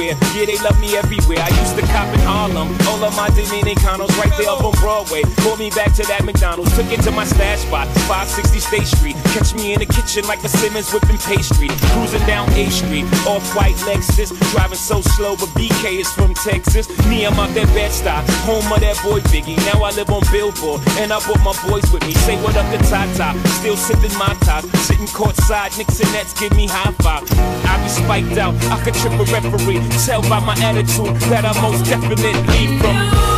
anywhere. Yeah, they love me everywhere. I used to cop in Harlem. All of my Dominicanos right there up on Broadway. Pulled me back to that McDonald's. Took it to my stash spot, 560 State Street. Catch me in the kitchen like a Simmons whipping pastry. Cruising down A Street, off white Lexus. Driving so slow, but BK is from Texas. Me, I'm out that Bed-Stuy, home of that boy Biggie. Now I live on Billboard, and I brought my boys with me. Say what up to Tata, still sipping my top. Sitting courtside, Knicks and Nets give me high five. I be spiked out, I could trip a referee. Tell by my attitude that I most definitely from.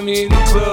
Find me in the club,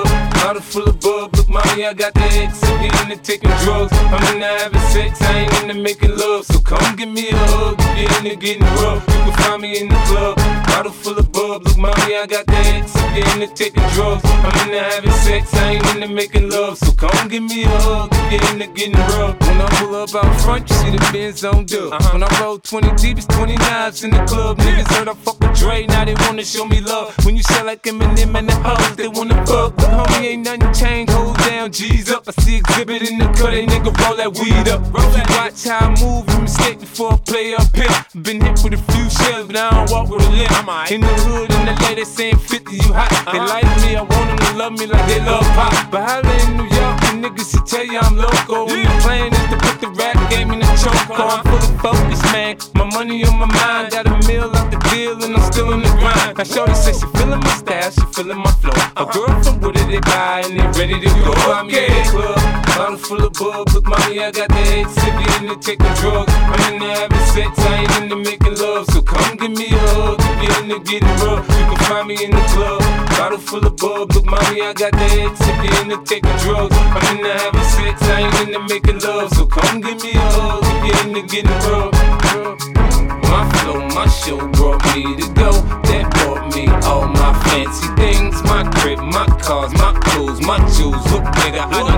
I got the X, X, I'm into taking drugs. I'm into having sex, I ain't into making love. So come give me a hug, get into getting rough. You can find me in the club, bottle full of bub. Look, mommy, I got the X, X, I'm into taking drugs. I'm into having sex, I ain't into making love. So come give me a hug, get into getting rough. When I pull up out front, you see the Benz on dub. Uh-huh. When I roll 20 deep, it's 20 knives in the club. Niggas heard I fuck with Dre, now they wanna show me love. When you sell like Eminem and the hoes, they wanna fuck. But homie, ain't nothing changed, hold down, G's up. I see exhibit in the cut, they nigga roll that weed up. Roll that. Watch how I move and mistake before I play up here. Been hit with a few shells, but I don't walk with a limp. In the hood, in the lady saying 50, you hot. They like me, I want them to love me like they love pop. But holla in New York, the niggas should tell you I'm loco. When the plan is to put the rap game in the choke. I'm fully focus, man. My money on my mind, got a meal out the deal, and I'm still in the grind. Now, Shorty says she feeling my style, she feeling my flow. A girl from Wooded, they buy, and they ready to go. I'm in the club, bottle full of bub. Look, mommy, I got the head sippy in the taking drugs. I'm in the having sex, I ain't into making love. So come give me a hug, if you're into getting rough. You can find me in the club, bottle full of bub. Look, mommy, I got the head sippy in the taking drugs. I'm in the having sex, I ain't into making love. So come give me a hug, if you're into getting rough. My flow, my show brought me to go. That brought me all my fancy things. My crib, my cars, my clothes, my jewels. Look, nigga, I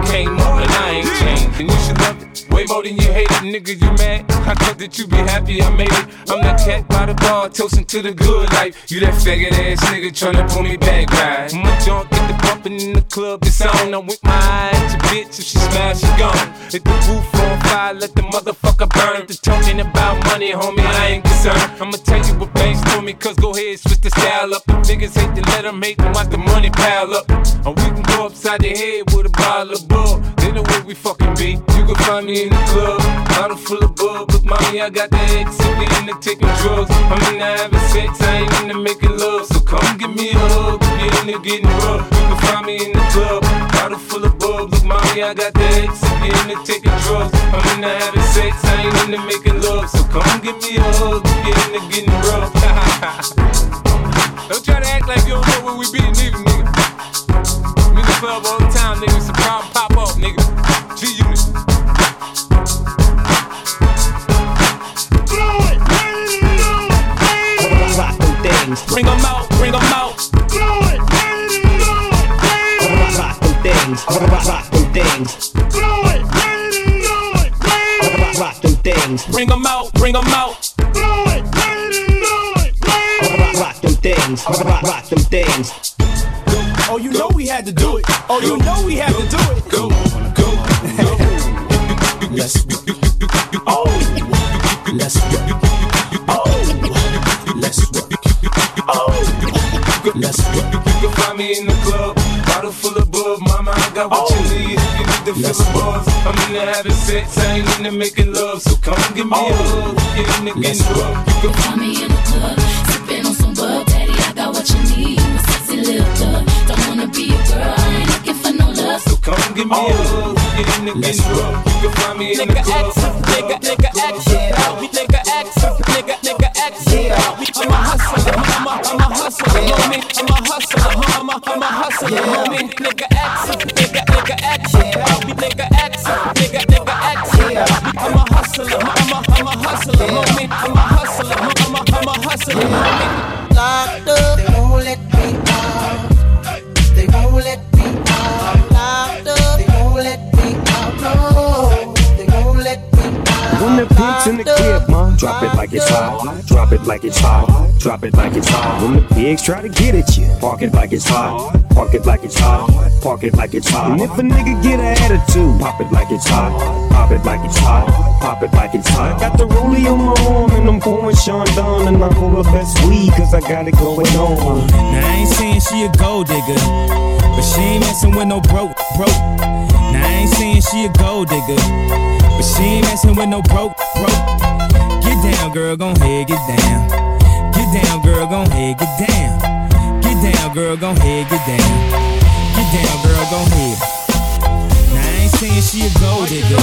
than you hate it, nigga, you mad? I thought that you be happy I made it. I'm that cat by the bar, toasting to the good life. You that faggot ass nigga tryna pull me back, right? My junk get the bumping in the club, it's on. I'm with my eyes, bitch, if she smash, she gone. Hit the roof on fire, let the motherfucker burn. The talking about money, homie, I ain't concerned. I'ma tell you what banks told me, cause go ahead, switch the style up. The niggas hate to let them hate them, watch the money pile up. Or we can go upside the head with a bottle of bug. We fucking be. You can find me in the club, bottle full of bug. Look, mommy, I got the we into taking drugs. I'm into having sex, I ain't into making love. So come give me a hug, get into getting rough. You can find me in the club, bottle full of bug. Look, mommy, I got the we into taking drugs. I'm into having sex, I ain't into making love. So come give me a hug, get into getting rough. don't try to act like you don't know where we be, nigga, nigga. We in the club all the time, nigga. It's a problem pop up, nigga. Them things. Bring 'em out, bring 'em out. Rock them things. Rock them things. Rock them things. Bring 'em out, bring 'em out. Rock them things. Rock them things. Oh, you know we had to do it. Oh, you know we had to do it. Go, go, go. Let's Oh, let's Oh, Oh, let's You can find me in the club, bottle full of bub. Mama, I got what you oh. need. If you need to feel the buzz, I'm into having sex, I ain't into making love. So come give me a oh. hug, get into getting rough. You can Find me in the club, sipping on some bub, daddy. I got what you need. You a sexy little thug. Don't wanna be a girl, I ain't looking for no love. So come give me a oh. hug, get into getting rough. You can find me in the Nigga club. X, nigga, nigga X, we nigga X, nigga, nigga X. I'm a hustler, I'm a, I'm a hustler, homie. I'm a hustler, I'm a, I'm a hustler, homie. Nigga X, nigga, nigga X, we nigga X, nigga, nigga X. I'm a hustler, I'm a, I'm a hustler, homie. I'm a hustler, I'm a, I'm a hustler, homie. Locked up, they won't let me out. They won't let me out. Locked up, they won't let me out. No, they won't let me out. When the pigs in the crib, ma, drop it like it's hot. Drop it like it's hot. Drop it like it's hot. When the pigs try to get at you, park it like it's hot. Park it like it's hot. Park it like it's hot. And if a nigga get an attitude, pop it like it's hot. Pop it like it's hot. Pop it like it's hot. Got the rollie on my arm and I'm pouring Sean down and I hold up best weed cause I got it going on. Now I ain't saying she a gold digger, but she ain't messing with no broke, broke. Now I ain't saying she a gold digger, but she ain't messing with no broke, broke. Get down, girl, gon' head, get down. Get down, girl, gon' head, get down. Get down, girl, gon' head, get down. Get down, girl, gon' head. Now I ain't saying she a gold digger,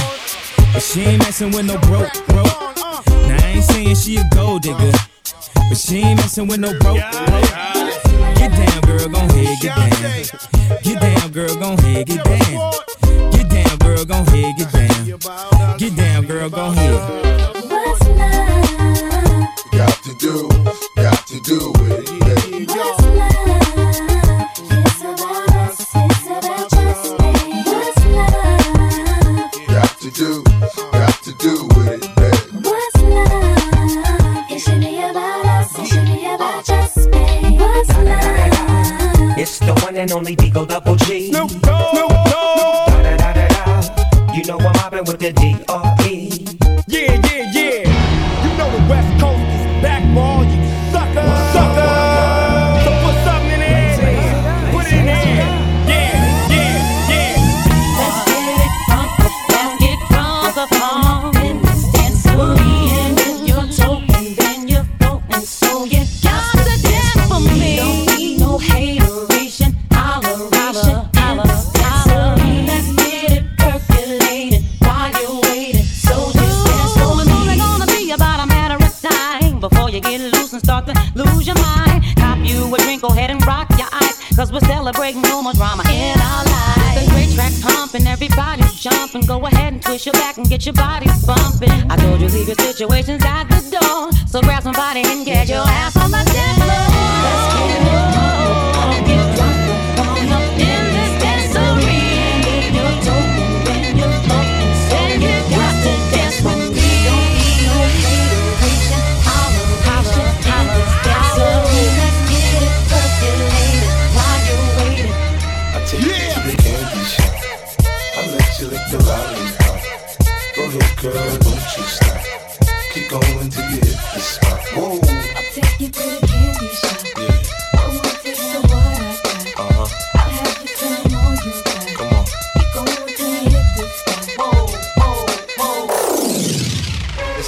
but she ain't messing with no broke, broke. Now I ain't saying she a gold digger, but she ain't messing with no broke, broke. Get down, girl, gon' head, get down. Get down, girl, gon' head, get down. Get down, girl, gon' head, get down. Get down, girl, gon' head. Got to do, got to do it. Yeah.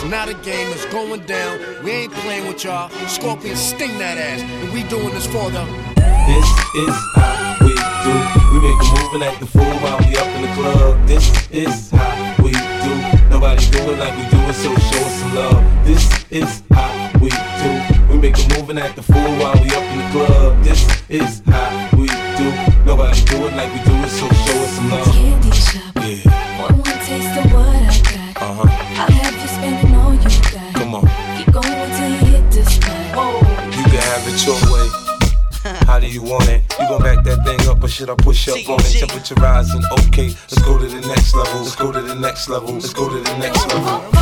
Now the game is going down. We ain't playing with y'all. Scorpions sting that ass. And we doing this for them. This is how we do. We make a move and act the fool while we up in the club. This is how we do. Nobody do it like we do it, so show us some love. This is how we do. We make a move and act the fool while we up in the club. This is how we do. Nobody do it like we do it, so show us some love. you want it. You gon' back that thing up, or should I push up on it? Temperature rising, okay. Let's go to the next level. Let's go to the next level. Let's go to the next level.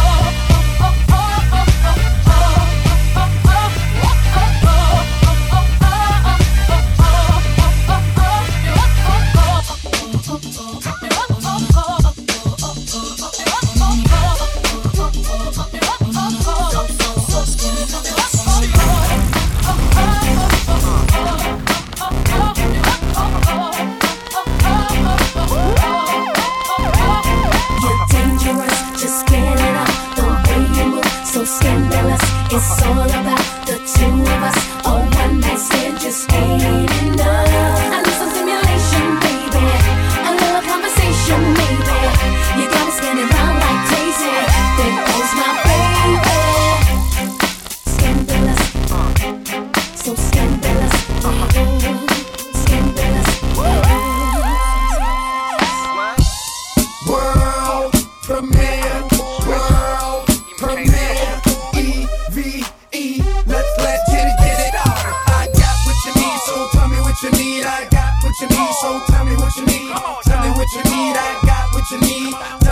mamá.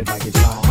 it like it's hot.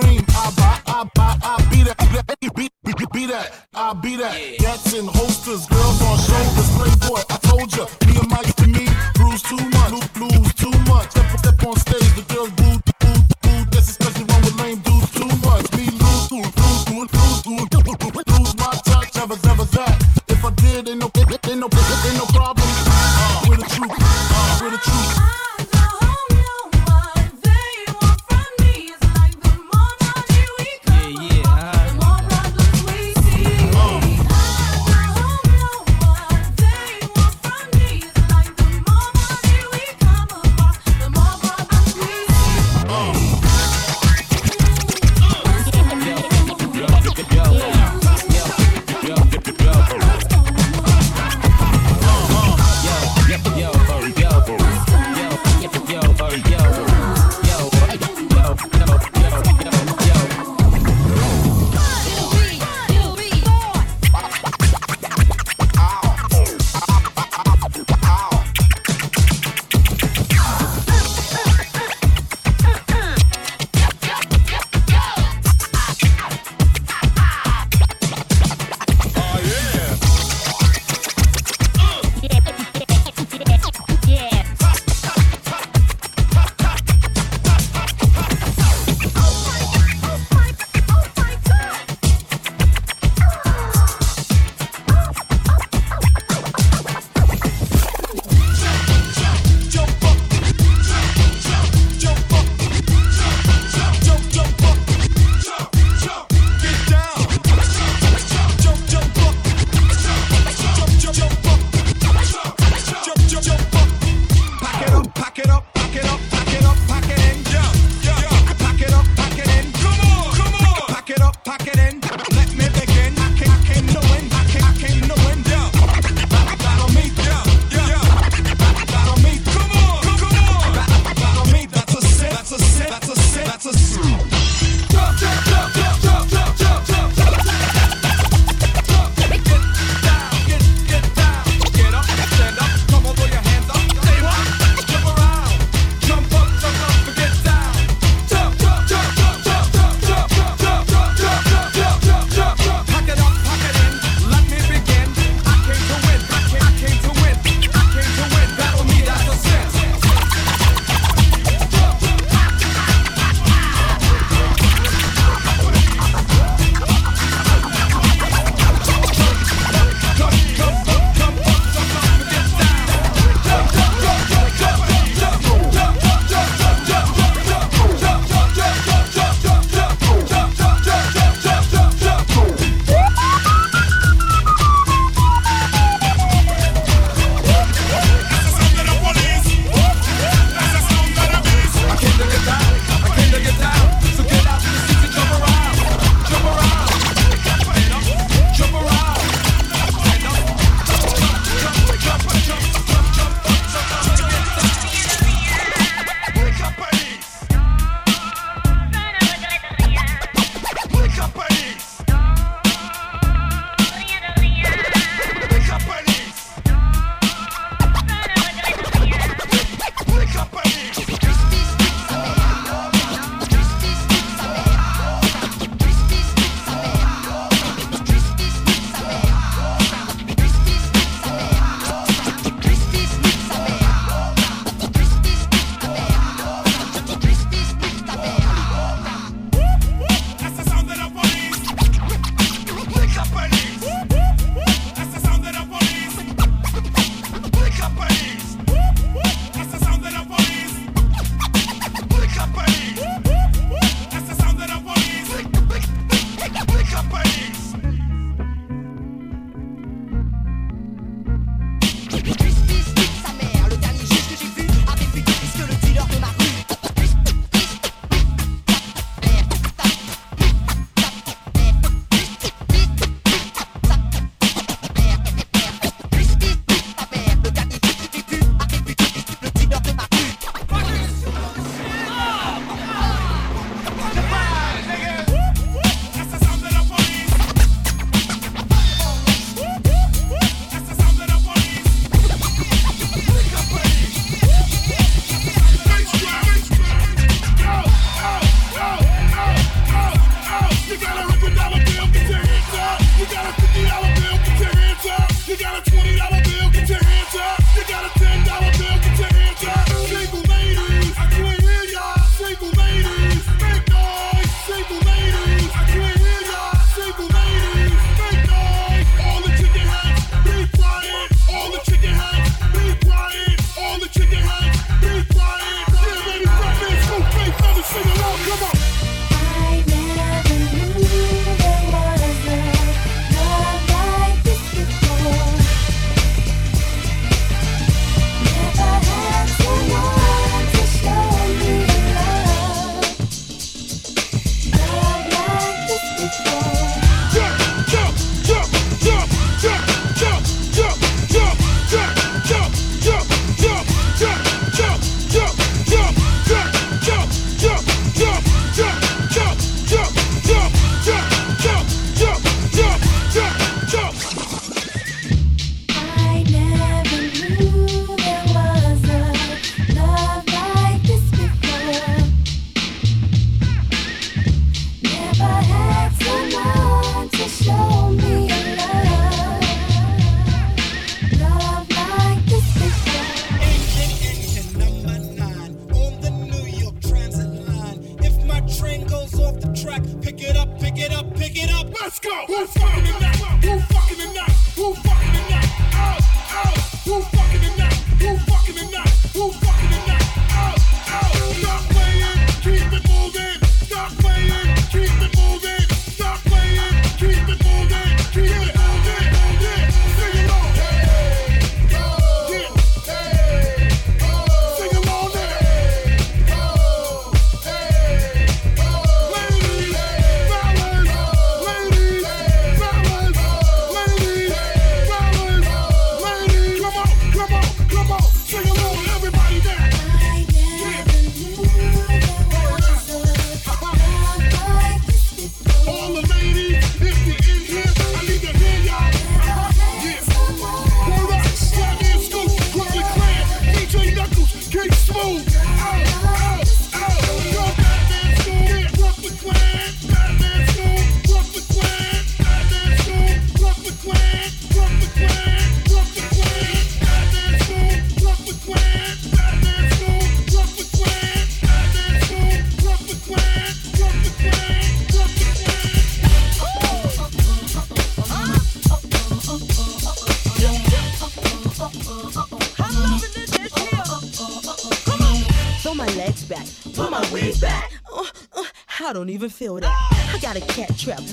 dream. I buy, I buy, I be that, be be, be, be that, I be that. Gats and holsters, girls on shoulders, playboy. I told ya, me and my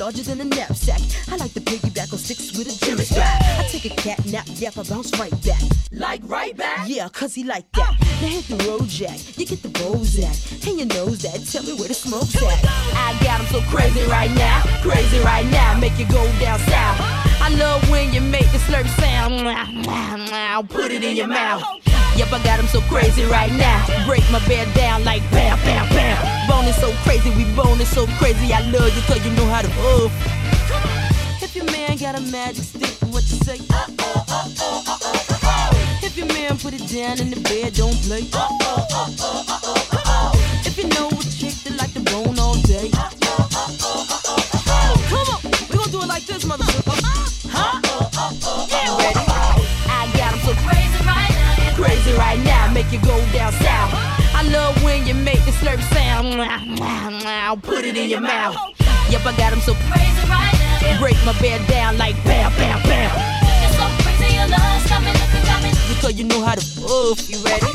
larger than a knapsack. I like to piggyback on sticks with a gym strap. I take a cat nap, yep, I bounce right back. Like right back? Yeah, cause he like that. Uh. Now hit the road, Jack. You get the Bozak. And you nose that. Tell me where the smoke's at. I got him so crazy right now. Crazy right now. Make you go down south. I love when you make the slurp sound. Put it in your mouth. Yep, I got him so crazy right now. Break my bed down like bam, bam, bam. Boning so crazy, we boning so crazy. I love you cause you know how to move. If your man got a magic stick, what you say? Uh oh, uh oh, uh oh, uh oh. If your man put it down in the bed, don't play. Uh oh, uh oh, uh oh. you go down south. I love when you make the slurp sound. I'll put it in your mouth. Yep, I got them so crazy right now. Break my bed down like bam, bam, bam. It's so crazy, your love's coming, coming. Because you know how to move, you ready?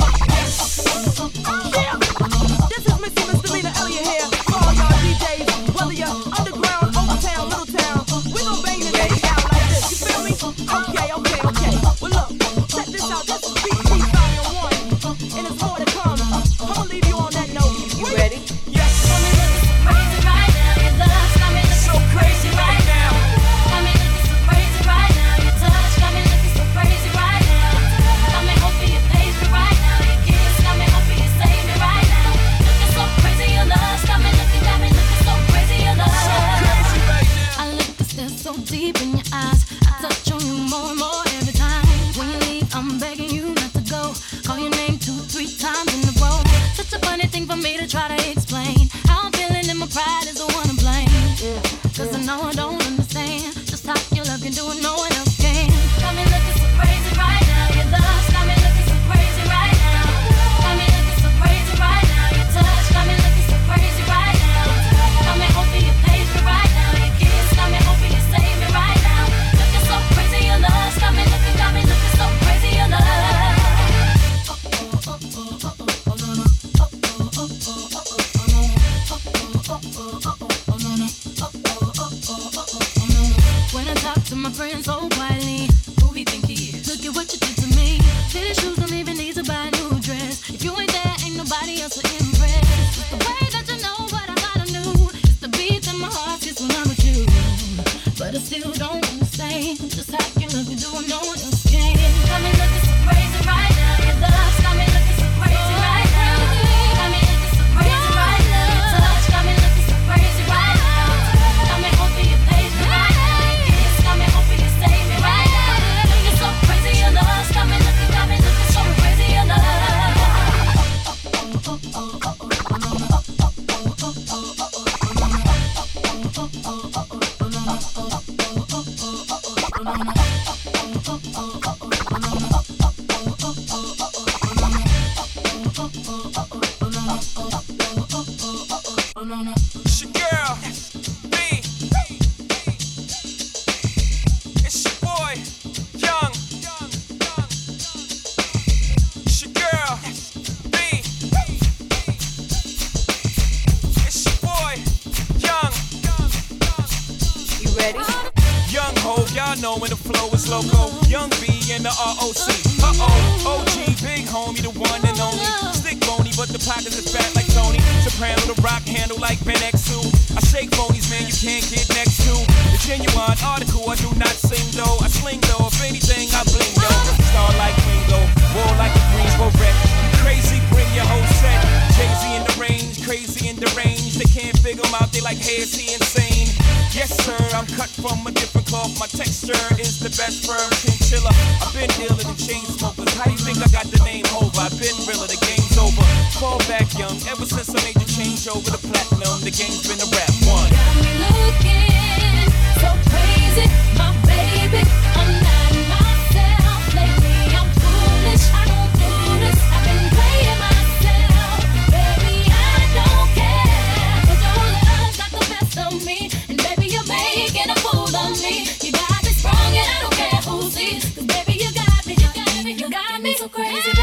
Crazy,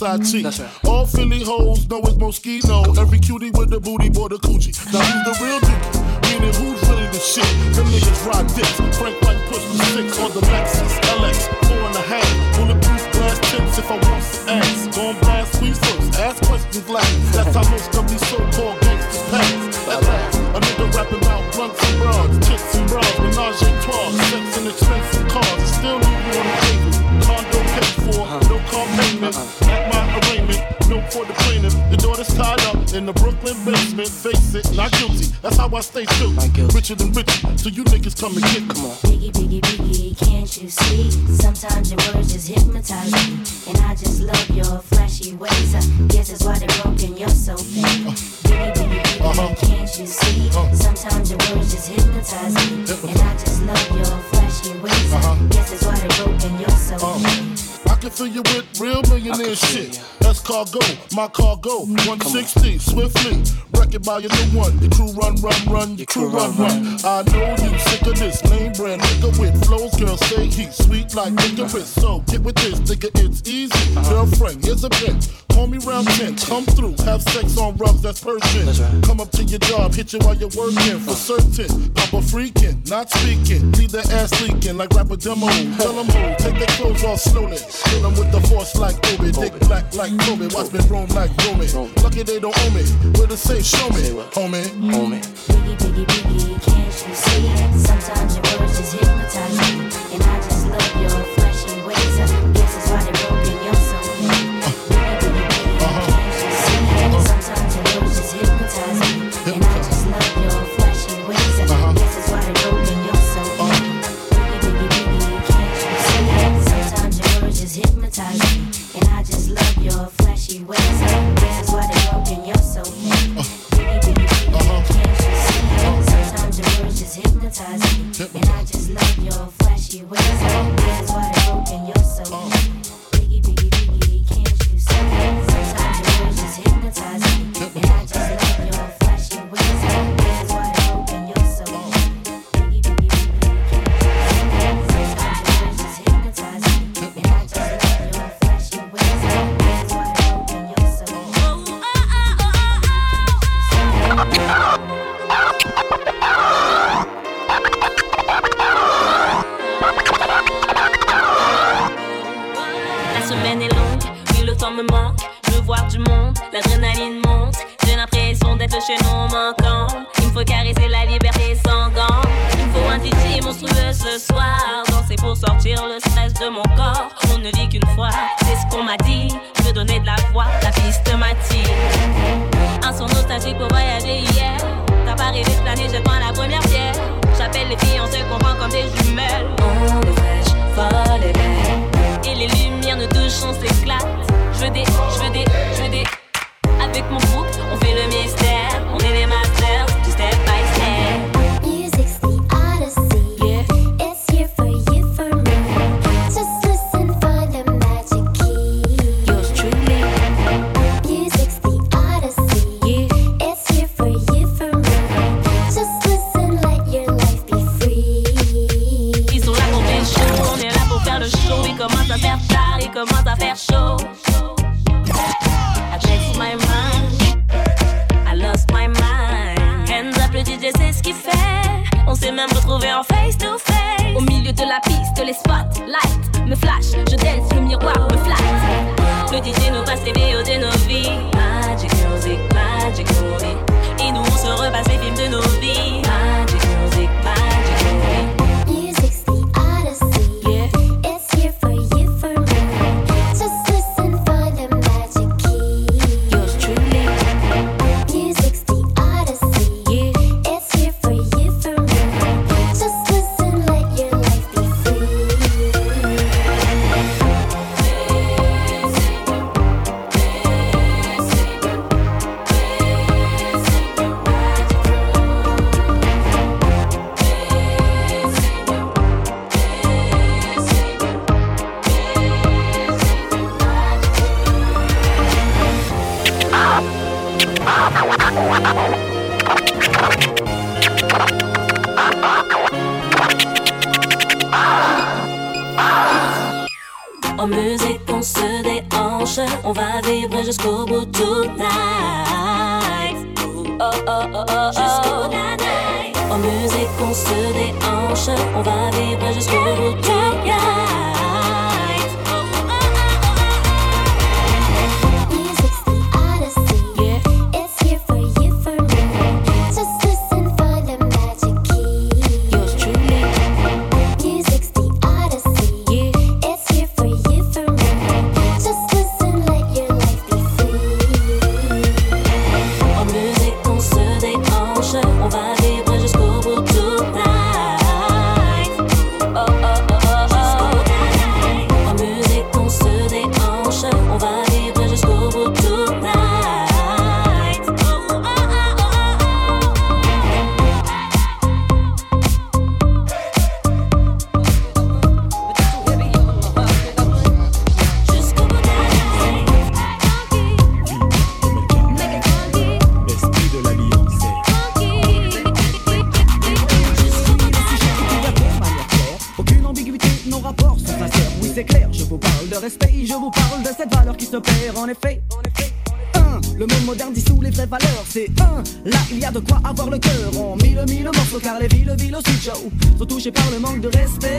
side mm-hmm. cheek. Right. All Philly hoes know it's Moschino. Every cutie with the booty, boy, the coochie. Now who's the real dude? Meaning who's really the shit? Them niggas ride dicks. Frank White push the six on the Lexus LX. Four and a half. Bulletproof glass tips if I want some ass, Gon' blast sweet soaps. Ask questions last. That's how most of these so-called gangsters pass. At last, a nigga rapping about blunts and broads. tits and bras. Menage a trois. Sex and expensive in the Brooklyn basement. Face it, not guilty. That's how I stay true. Richer than rich, so you niggas come and get me. Biggie, biggie, biggie, can't you see? Sometimes your words just hypnotize me. And I just love your flashy ways. I guess that's why they're broken, you're so fake. Biggie, biggie, uh-huh. biggie, uh-huh. can't you see? Uh-huh. Sometimes your words just hypnotize me. And I just love your flashy ways. I guess that's why they're broken, you're so fake. Can fill you with real millionaire shit. That's cargo, my cargo. 160, swiftly. Wreck it by your new one. Your crew run, run, run. Your crew run, run. I know you sick of this name brand nigga with flows. Girl, say he's sweet like licorice. So get with this, nigga, it's easy. Girlfriend, here's a bitch. Call me round 10, come through, have sex on rubs, that's Persian. Come up to your job, hit you while you're working, for certain. Papa freaking, not speaking, leave their ass leaking like rapper demo. Tell them who, take their clothes off slowly. Hit them with the force like Obi, dick black like Kobe, watch me roam like Romy. Lucky they don't owe me, where the safe, show me, homie. Homie. Biggie, biggie, biggie, can't you see? Sometimes hypnotize me. And I just love your flashy ways. I guess that's why they're broken, you're so fake. Oh. Biggie, biggie, biggie, can't you see? Sometimes your words just hypnotize me. And I just love your flatte. Le DJ nous de quoi avoir le cœur. On mille mille morceaux car les villes, villes aussi, sont touchées par le manque de respect.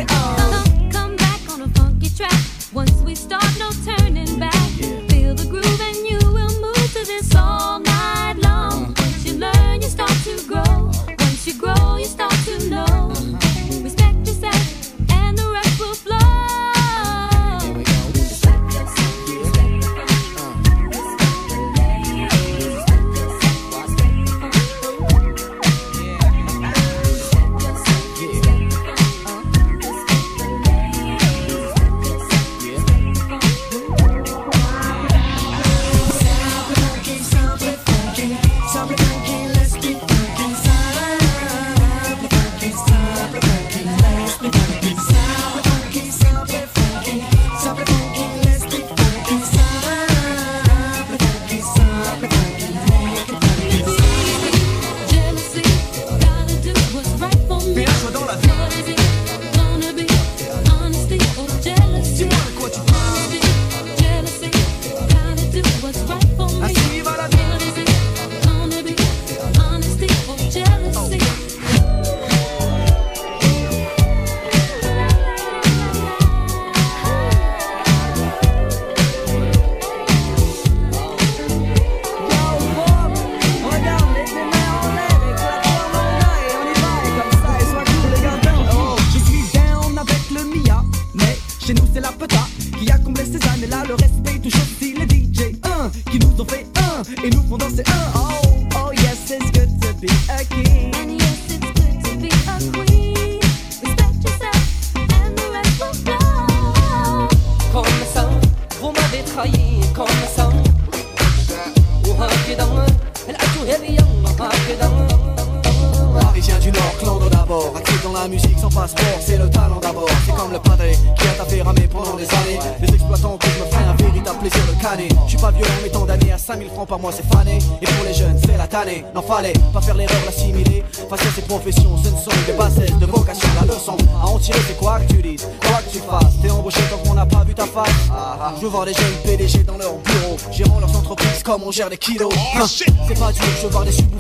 comme on gère les kilos. Hein, c'est pas dur, je vois des super